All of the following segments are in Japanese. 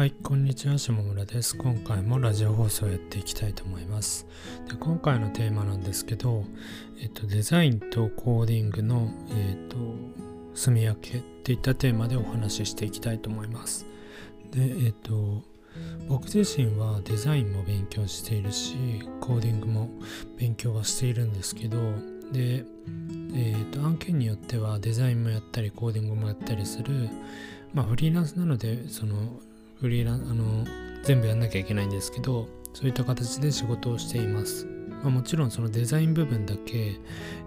はい、こんにちは、下村です。今回もラジオ放送をやっていきたいと思います。で今回のテーマなんですけど、えっと、デザインとコーディングの、えっと、住み分けっていったテーマでお話ししていきたいと思います。で、えっと、僕自身はデザインも勉強しているし、コーディングも勉強はしているんですけど、で、えっと、案件によってはデザインもやったり、コーディングもやったりする、まあ、フリーランスなので、その、フリーランあの全部やんなきゃいけないんですけどそういった形で仕事をしています、まあ、もちろんそのデザイン部分だけ、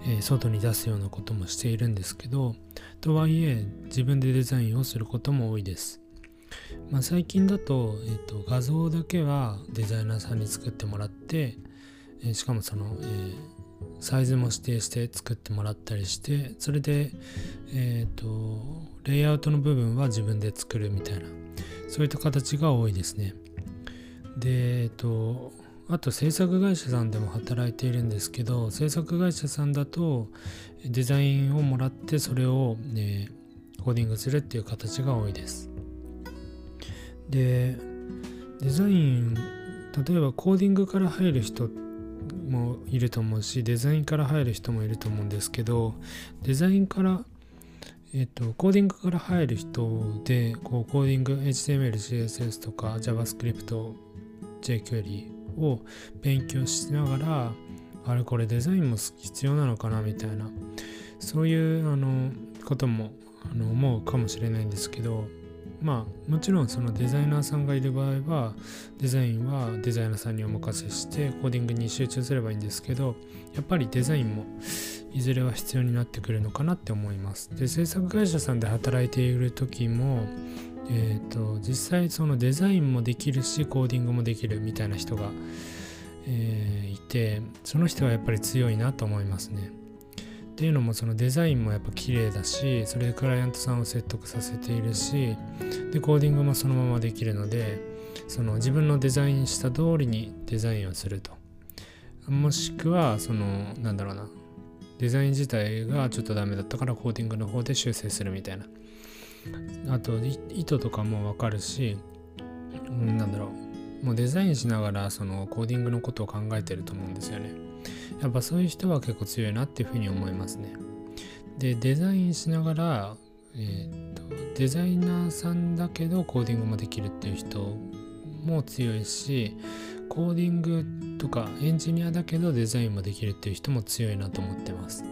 えー外に出すようなこともしているんですけどとはいえ自分でデザインをすることも多いです、まあ、最近だと,、えーと画像だけはデザイナーさんに作ってもらって、えーしかもその、えーサイズも指定して作ってもらったりしてそれでえっ、とレイアウトの部分は自分で作るみたいな。そういった形が多いですね。で、えっと、あと制作会社さんでも働いているんですけど、制作会社さんだとデザインをもらってそれを、ね、コーディングするっていう形が多いです。で、デザイン、例えばコーディングから入る人もいると思うし、デザインから入る人もいると思うんですけど、デザインからえっと、コーディングから入る人で、こう、コーディング、HTML、CSS とか JavaScript、jQuery を勉強しながら、あれこれデザインも必要なのかなみたいな、そういう、あの、ことも、あの、思うかもしれないんですけど、まあ、もちろんそのデザイナーさんがいる場合は、デザインはデザイナーさんにお任せして、コーディングに集中すればいいんですけど、やっぱりデザインも、いずれは必要になってくるのかなって思います。で制作会社さんで働いている時も、えー、と実際そのデザインもできるしコーディングもできるみたいな人が、えーいてその人はやっぱり強いなと思いますね。っていうのもそのデザインもやっぱ綺麗だしそれでクライアントさんを説得させているしでコーディングもそのままできるのでその自分のデザインした通りにデザインをするともしくはそのなんだろうなデザイン自体がちょっとダメだったからコーディングの方で修正するみたいな。あとい意図とかもわかるし、うんなんだろう。もうデザインしながらそのコーディングのことを考えてると思うんですよね。やっぱそういう人は結構強いなっていうふうに思いますね。でデザインしながらえーとデザイナーさんだけどコーディングもできるっていう人も強いしコーディングとかエンジニアだけどデザインもできるっていう人も強いなと思ってます。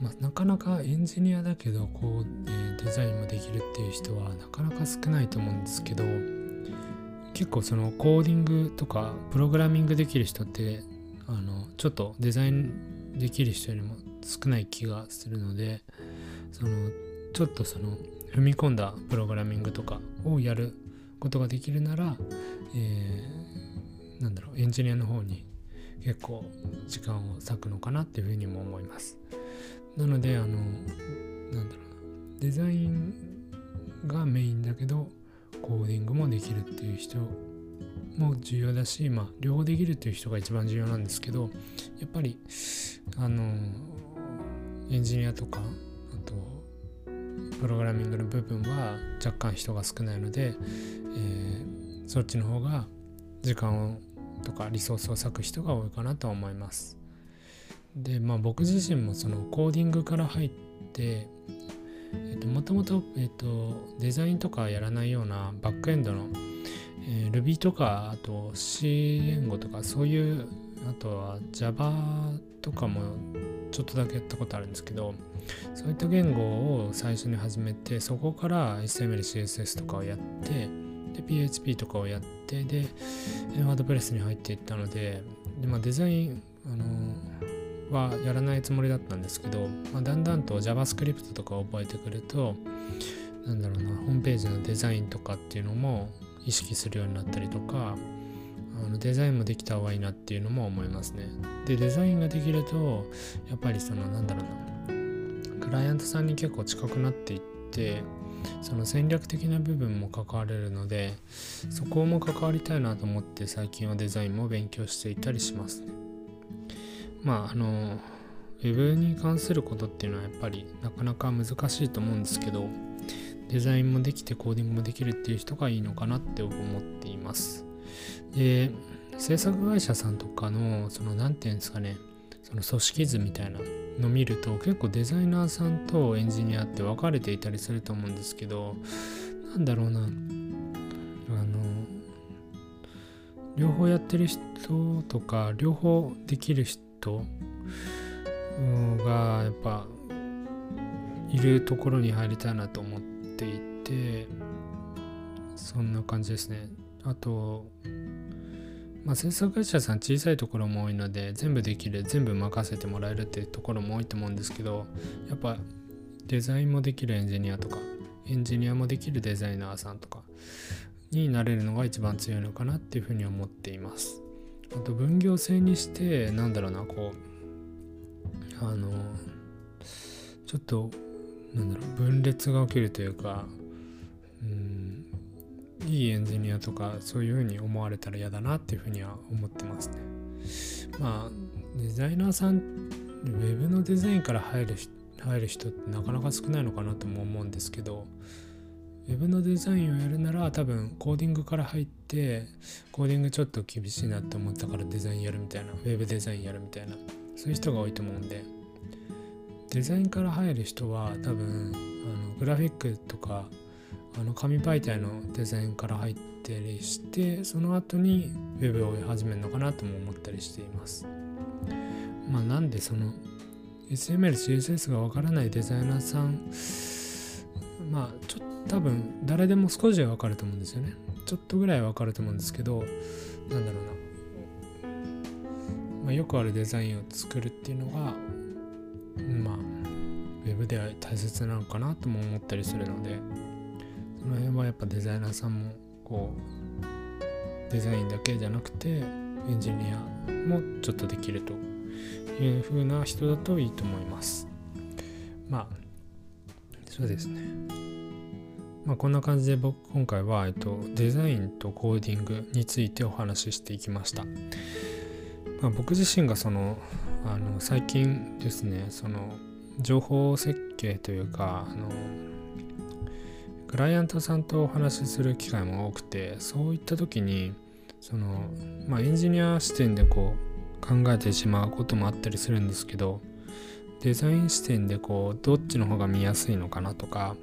まあ、なかなかエンジニアだけどこう、えーデザインもできるっていう人はなかなか少ないと思うんですけど結構そのコーディングとかプログラミングできる人ってあのちょっとデザインできる人よりも少ない気がするのでそのちょっとその踏み込んだプログラミングとかをやることができるなら、えーなんだろうエンジニアの方に結構時間を割くのかなっていうふうにも思います。なのであのなんだろうなデザインがメインだけどコーディングもできるっていう人も重要だしまあ両方できるっていう人が一番重要なんですけどやっぱりあのエンジニアとかあとプログラミングの部分は若干人が少ないので、えーそっちの方が時間をとかリソースを割く人が多いかなと思います。でまあ僕自身もそのコーディングから入ってえっともともとえっとデザインとかやらないようなバックエンドの、えー Ruby とかあと C 言語とかそういうあとは Java とかもちょっとだけやったことあるんですけどそういった言語を最初に始めてそこから HTML、CSS とかをやってで PHP とかをやってでワードプレスに入っていったのでで、まあ、デザイン、あのはやらないつもりだったんですけど、まあ、だんだんと JavaScript とかを覚えてくるとなんだろうなホームページのデザインとかっていうのも意識するようになったりとかあのデザインもできた方がいいなっていうのも思いますね。でデザインができるとやっぱりそのなんだろうなクライアントさんに結構近くなっていってその戦略的な部分も関われるのでそこも関わりたいなと思って最近はデザインも勉強していたりしますね。まああのウェブに関することっていうのはやっぱりなかなか難しいと思うんですけどデザインもできてコーディングもできるっていう人がいいのかなって思っています。で制作会社さんとかのその何て言うんですかねその組織図みたいなの見ると結構デザイナーさんとエンジニアって分かれていたりすると思うんですけどなんだろうな。あの両方やってる人とか両方できる人がやっぱいるところに入りたいなと思っていてそんな感じですね。あとまあ、制作会社さん小さいところも多いので全部できる全部任せてもらえるっていうところも多いと思うんですけどやっぱデザインもできるエンジニアとかエンジニアもできるデザイナーさんとかになれるのが一番強いのかなっていうふうに思っています。あと分業制にしてなんだろうなこうあのちょっとなんだろう分裂が起きるというかうんいいエンジニアとかそういうふうに思われたら嫌だなっていうふうには思ってますね。まあデザイナーさんウェブのデザインから入る入る人ってなかなか少ないのかなとも思うんですけどウェブのデザインをやるなら多分コーディングから入ってコーディングちょっと厳しいなって思ったからデザインやるみたいなウェブデザインやるみたいなそういう人が多いと思うんでデザインから入る人は多分あのグラフィックとかあの紙媒体のデザインから入ったりしてその後に Web を始めるのかなとも思ったりしています。まあなんでその SML、CSS がわからないデザイナーさんまあちょっと多分誰でも少しはわかると思うんですよね。ちょっとぐらいわかると思うんですけどなんだろうな、まあ、よくあるデザインを作るっていうのがまあウェブでは大切なのかなとも思ったりするので。その辺はやっぱデザイナーさんもこうデザインだけじゃなくてエンジニアもちょっとできるという風な人だといいと思います。まあそうですね。まあこんな感じで僕今回は、えっと、デザインとコーディングについてお話ししていきました、まあ、僕自身がそのあの最近ですねその情報設計というかあのクライアントさんとお話しする機会も多くてそういった時にその、まあ、エンジニア視点でこう考えてしまうこともあったりするんですけどデザイン視点でこうどっちの方が見やすいのかなとか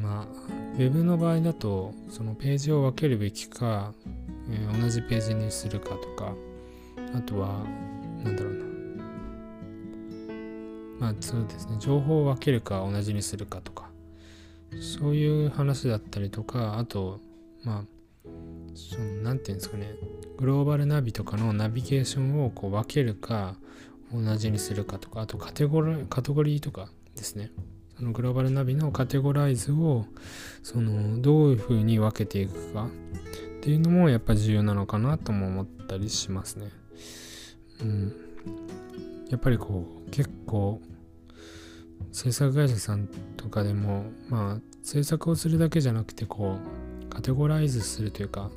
まあウェブの場合だとそのページを分けるべきか、えー、同じページにするかとかあとは何だろうな。まあそうですね。情報を分けるか同じにするかとか。そういう話だったりとかあとまあその何て言うんですかねグローバルナビとかのナビゲーションをこう分けるか同じにするかとかあとカテゴリカテゴリーとかですねそのグローバルナビのカテゴライズをそのどういうふうに分けていくかっていうのもやっぱ重要なのかなとも思ったりしますね。うん、やっぱりこう結構制作会社さんとかでもまあ制作をするだけじゃなくてこうカテゴライズするというか、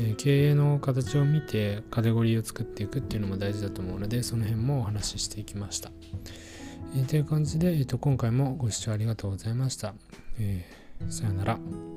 えー、経営の形を見てカテゴリーを作っていくっていうのも大事だと思うのでその辺もお話ししていきました。えー、という感じで、えーと、今回もご視聴ありがとうございました。えー、さよなら。